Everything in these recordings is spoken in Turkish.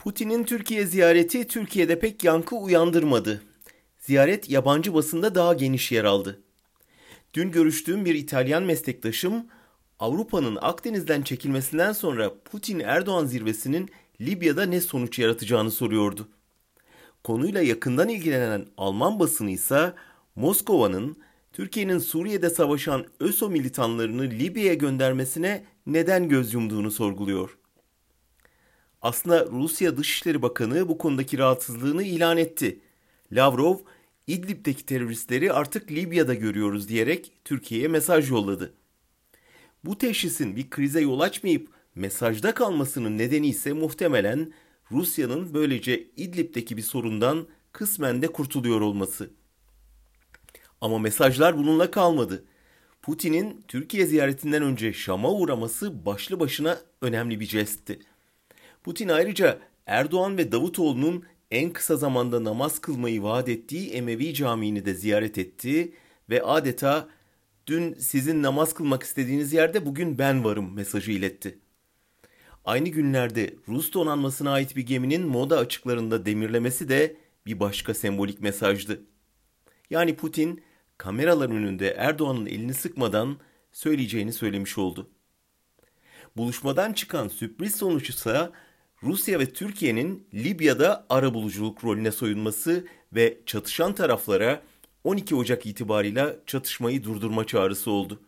Putin'in Türkiye ziyareti Türkiye'de pek yankı uyandırmadı. Ziyaret yabancı basında daha geniş yer aldı. Dün görüştüğüm bir İtalyan meslektaşım Avrupa'nın Akdeniz'den çekilmesinden sonra Putin-Erdoğan zirvesinin Libya'da ne sonuç yaratacağını soruyordu. Konuyla yakından ilgilenen Alman basını ise Moskova'nın Türkiye'nin Suriye'de savaşan ÖSO militanlarını Libya'ya göndermesine neden göz yumduğunu sorguluyor. Aslında Rusya Dışişleri Bakanı bu konudaki rahatsızlığını ilan etti. Lavrov, İdlib'deki teröristleri artık Libya'da görüyoruz diyerek Türkiye'ye mesaj yolladı. Bu teşhisin bir krize yol açmayıp mesajda kalmasının nedeni ise muhtemelen Rusya'nın böylece İdlib'deki bir sorundan kısmen de kurtuluyor olması. Ama mesajlar bununla kalmadı. Putin'in Türkiye ziyaretinden önce Şam'a uğraması başlı başına önemli bir jestti. Putin ayrıca Erdoğan ve Davutoğlu'nun en kısa zamanda namaz kılmayı vaat ettiği Emevi Camii'ni de ziyaret etti ve adeta dün sizin namaz kılmak istediğiniz yerde bugün ben varım mesajı iletti. Aynı günlerde Rus donanmasına ait bir geminin moda açıklarında demirlemesi de bir başka sembolik mesajdı. Yani Putin kameraların önünde Erdoğan'ın elini sıkmadan söyleyeceğini söylemiş oldu. Buluşmadan çıkan sürpriz sonuç ise Rusya ve Türkiye'nin Libya'da ara buluculuk rolüne soyunması ve çatışan taraflara 12 Ocak itibarıyla çatışmayı durdurma çağrısı oldu.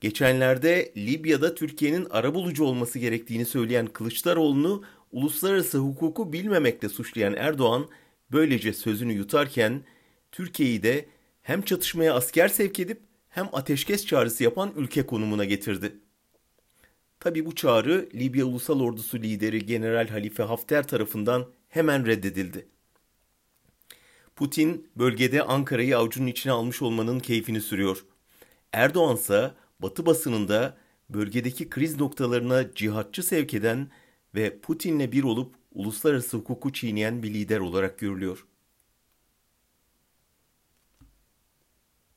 Geçenlerde Libya'da Türkiye'nin arabulucu olması gerektiğini söyleyen Kılıçdaroğlu'nu uluslararası hukuku bilmemekle suçlayan Erdoğan böylece sözünü yutarken Türkiye'yi de hem çatışmaya asker sevk edip hem ateşkes çağrısı yapan ülke konumuna getirdi. Tabi bu çağrı Libya Ulusal Ordusu lideri General Halife Hafter tarafından hemen reddedildi. Putin bölgede Ankara'yı avucunun içine almış olmanın keyfini sürüyor. Erdoğan ise Batı basınında bölgedeki kriz noktalarına cihatçı sevk eden ve Putin'le bir olup uluslararası hukuku çiğneyen bir lider olarak görülüyor.